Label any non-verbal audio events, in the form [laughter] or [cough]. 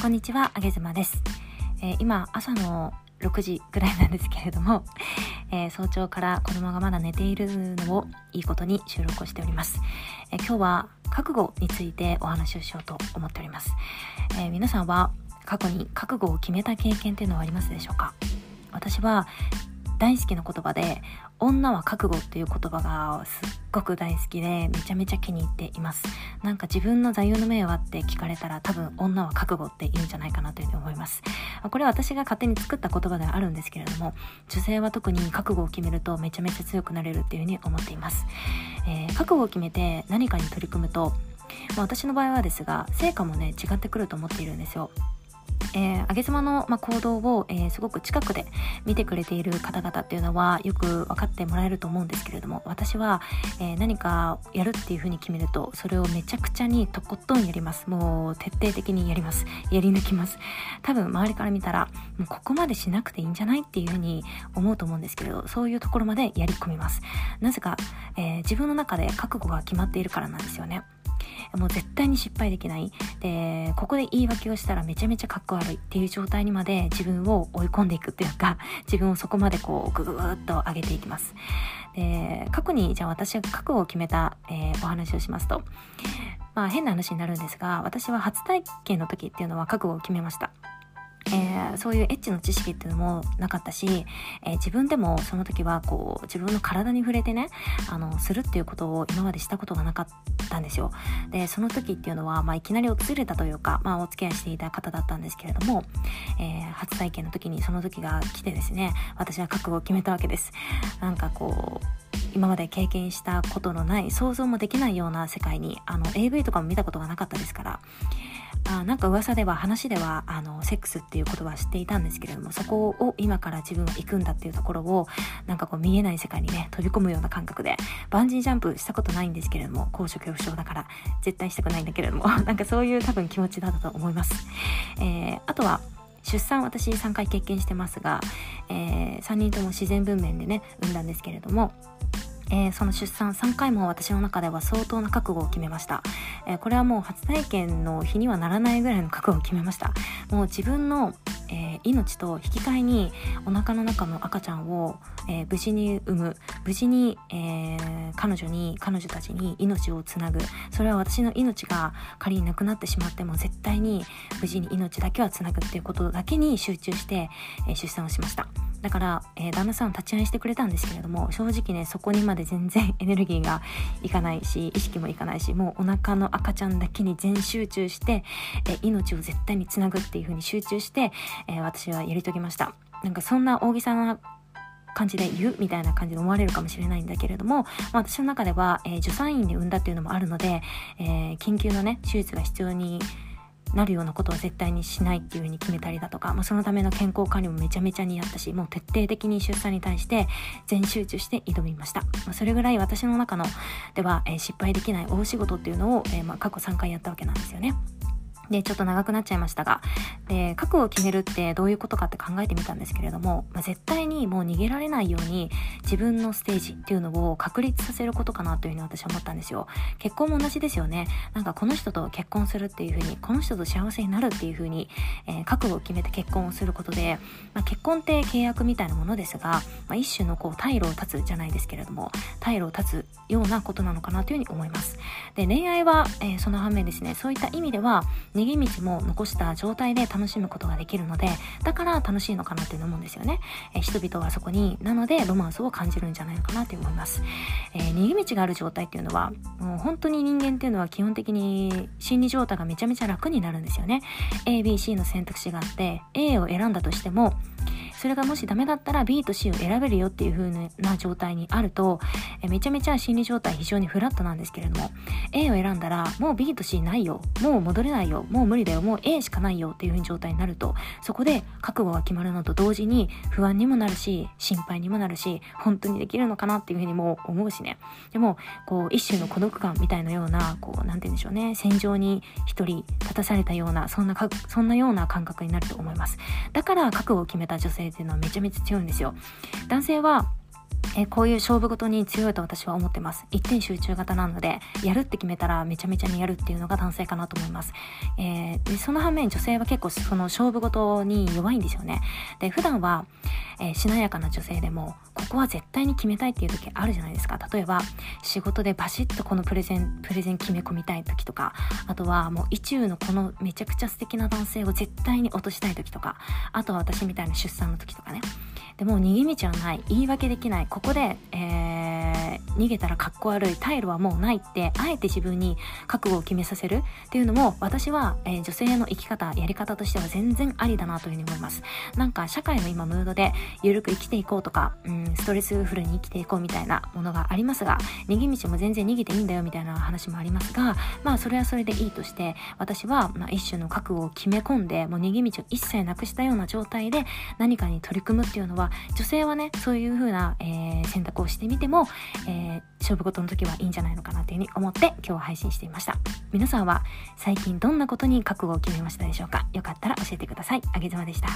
こんにちは、あげずまです、えー、今、朝の6時ぐらいなんですけれども、[laughs] えー、早朝から子供がまだ寝ているのをいいことに収録をしております。えー、今日は覚悟についてお話をしようと思っております。え皆さんは過去に覚悟を決めた経験っていうのはありますでしょうか？私は大好きな言葉で女は覚悟っていう言葉がすっごく大好きでめちゃめちゃ気に入っています。なんか自分の座右の銘はって聞かれたら多分女は覚悟って言うんじゃないかなというふうに思います。これは私が勝手に作った言葉ではあるんですけれども女性は特に覚悟を決めるとめちゃめちゃ強くなれるっていうふうに思っています、えー、覚悟を決めて何かに取り組むとまあ、私の場合はですが成果もね違ってくると思っているんですよ。えー、上げ妻の、まあ、行動を、えー、すごく近くで見てくれている方々っていうのはよく分かってもらえると思うんですけれども私は、えー、何かやるっていうふうに決めるとそれをめちゃくちゃにとことんやります。もう徹底的にやります。やり抜きます。多分周りから見たらもうここまでしなくていいんじゃないっていうふうに思うと思うんですけれどそういうところまでやり込みます。なぜか、え自分の中で覚悟が決まっているからなんですよね。もう絶対に失敗できない。でここで言い訳をしたらめちゃめちゃかっこ悪いっていう状態にまで自分を追い込んでいくっていうか自分をそこまでこうグググッと上げていきます。で過去にじゃあ私が覚悟を決めた、えー、お話をしますと。まあ変な話になるんですが私は初体験の時っていうのは覚悟を決めました。えー、そういうエッチの知識っていうのもなかったし、えー、自分でもその時はこう自分の体に触れてねあのするっていうことを今までしたことがなかったんですよ。でその時っていうのは、まあ、いきなり訪れたというか、まあ、お付き合いしていた方だったんですけれども、えー、初体験の時にその時が来てですね私は覚悟を決めたわけです。なんかこう今まで経験したことのない想像もできないような世界にあの AV とかも見たことがなかったですからあなんか噂では話ではあのセックスっていうことは知っていたんですけれどもそこを今から自分は行くんだっていうところをなんかこう見えない世界にね飛び込むような感覚でバンジージャンプしたことないんですけれども高所恐怖症だから絶対したくないんだけれども [laughs] なんかそういう多分気持ちだったと思います。えー、あとは出産私3回経験してますが、えー、3人とも自然分娩でね産んだんですけれどもえー、その出産3回も私の中では相当な覚悟を決めました、えー、これはもう初体験の日にはならないぐらいの覚悟を決めました。もう自分の、えー、命と引き換えにお腹の中の赤ちゃんを、え無事に産む。無事に、え彼女に彼女たちに命をつなぐ。それは私の命が仮になくなってしまっても絶対に無事に命だけはつなぐっていうことだけに集中して、え出産をしました。だから、えー、旦那さん立ち会いしてくれたんですけれども正直ねそこにまで全然 [laughs] エネルギーがいかないし意識もいかないしもうお腹の赤ちゃんだけに全集中して、えー、命を絶対につなぐっていう風に集中して、えー、私はやり遂げました。なんかそんな大げさな感じで言うみたいな感じで思われるかもしれないんだけれども、まあ、私の中では、え助産院で産んだっていうのもあるので、え緊急のね手術が必要になるようなことは絶対にしないっていう風に決めたりだとか、まあ、そのための健康管理もめちゃめちゃにやったしもう徹底的に出産に対して全集中して挑みました、まあ、それぐらい私の中のでは、えー、失敗できない大仕事っていうのを、えー、まあ、過去3回やったわけなんですよね。で、ちょっと長くなっちゃいましたが、で、覚悟を決めるってどういうことかって考えてみたんですけれども、まあ、絶対にもう逃げられないように自分のステージっていうのを確立させることかなというふうに私は思ったんですよ。結婚も同じですよね。なんかこの人と結婚するっていうふうに、この人と幸せになるっていうふうに、えー、覚悟を決めて結婚をすることで、まあ、結婚って契約みたいなものですが、まあ、一種のこう、退路を断つじゃないですけれども、退路を断つようなことなのかなというふうに思います。で、恋愛は、えー、その反面ですね、そういった意味では、逃げ道も残した状態で楽しむことができるのでだから楽しいのかなっていう思うんですよね、えー、人々はそこになのでロマンスを感じるんじゃないのかなって思います、えー、逃げ道がある状態っていうのはもう本当に人間っていうのは基本的に心理状態がめちゃめちゃ楽になるんですよね。ABC の選択肢があって A を選んだとしてもそれがもしダメだったら B と C を選べるよっていう風な状態にあると、えめちゃめちゃ心理状態非常にフラットなんですけれども、A を選んだらもう B と C ないよ。もう戻れないよ。もう無理だよ。もう A しかないよっていう風に状態になると、そこで覚悟が決まるのと同時に不安にもなるし、心配にもなるし、本当にできるのかなっていう風にも思うしね。でも、こう、一種の孤独感みたいなような、こう、なんて言うんでしょうね。戦場に一人立たされたような、そんなか、そんなような感覚になると思います。だから覚悟を決めた女性っていうのはめちゃめちゃ強いんですよ。男性はえ、こういう勝負事に強いと私は思ってます。一点集中型なので、やるって決めたらめちゃめちゃにやるっていうのが男性かなと思います。えー、でその反面女性は結構その勝負事に弱いんですよね。で、普段は、えー、しなやかな女性でも、ここは絶対に決めたいっていう時あるじゃないですか。例えば、仕事でバシッとこのプレゼン、プレゼン決め込みたい時とか、あとはもう意中のこのめちゃくちゃ素敵な男性を絶対に落としたい時とか、あとは私みたいな出産の時とかね。でも逃げ道はない言い訳できないここで、え逃げたらかっこ悪い退路はもうないってあえて自分に覚悟を決めさせる。っていうのも私は、えー、女性の生き方やり方としては全然ありだなというふうに思います。なんか社会の今ムードで緩く生きていこうとか、うん、ストレスフルに生きていこうみたいなものがありますが逃げ道も全然逃げていいんだよみたいな話もありますがまあそれはそれでいいとして私は、まあ、一種の覚悟を決め込んでもう逃げ道を一切なくしたような状態で何かに取り組むっていうのは女性はねそういう風な、えー、選択をしてみても、えー、勝負事の時はいいんじゃないのかなというふうに思って今日は配信していました。皆さんは最近どんなことに覚悟を決めましたでしょうか？よかったら教えてください。あげずまでした。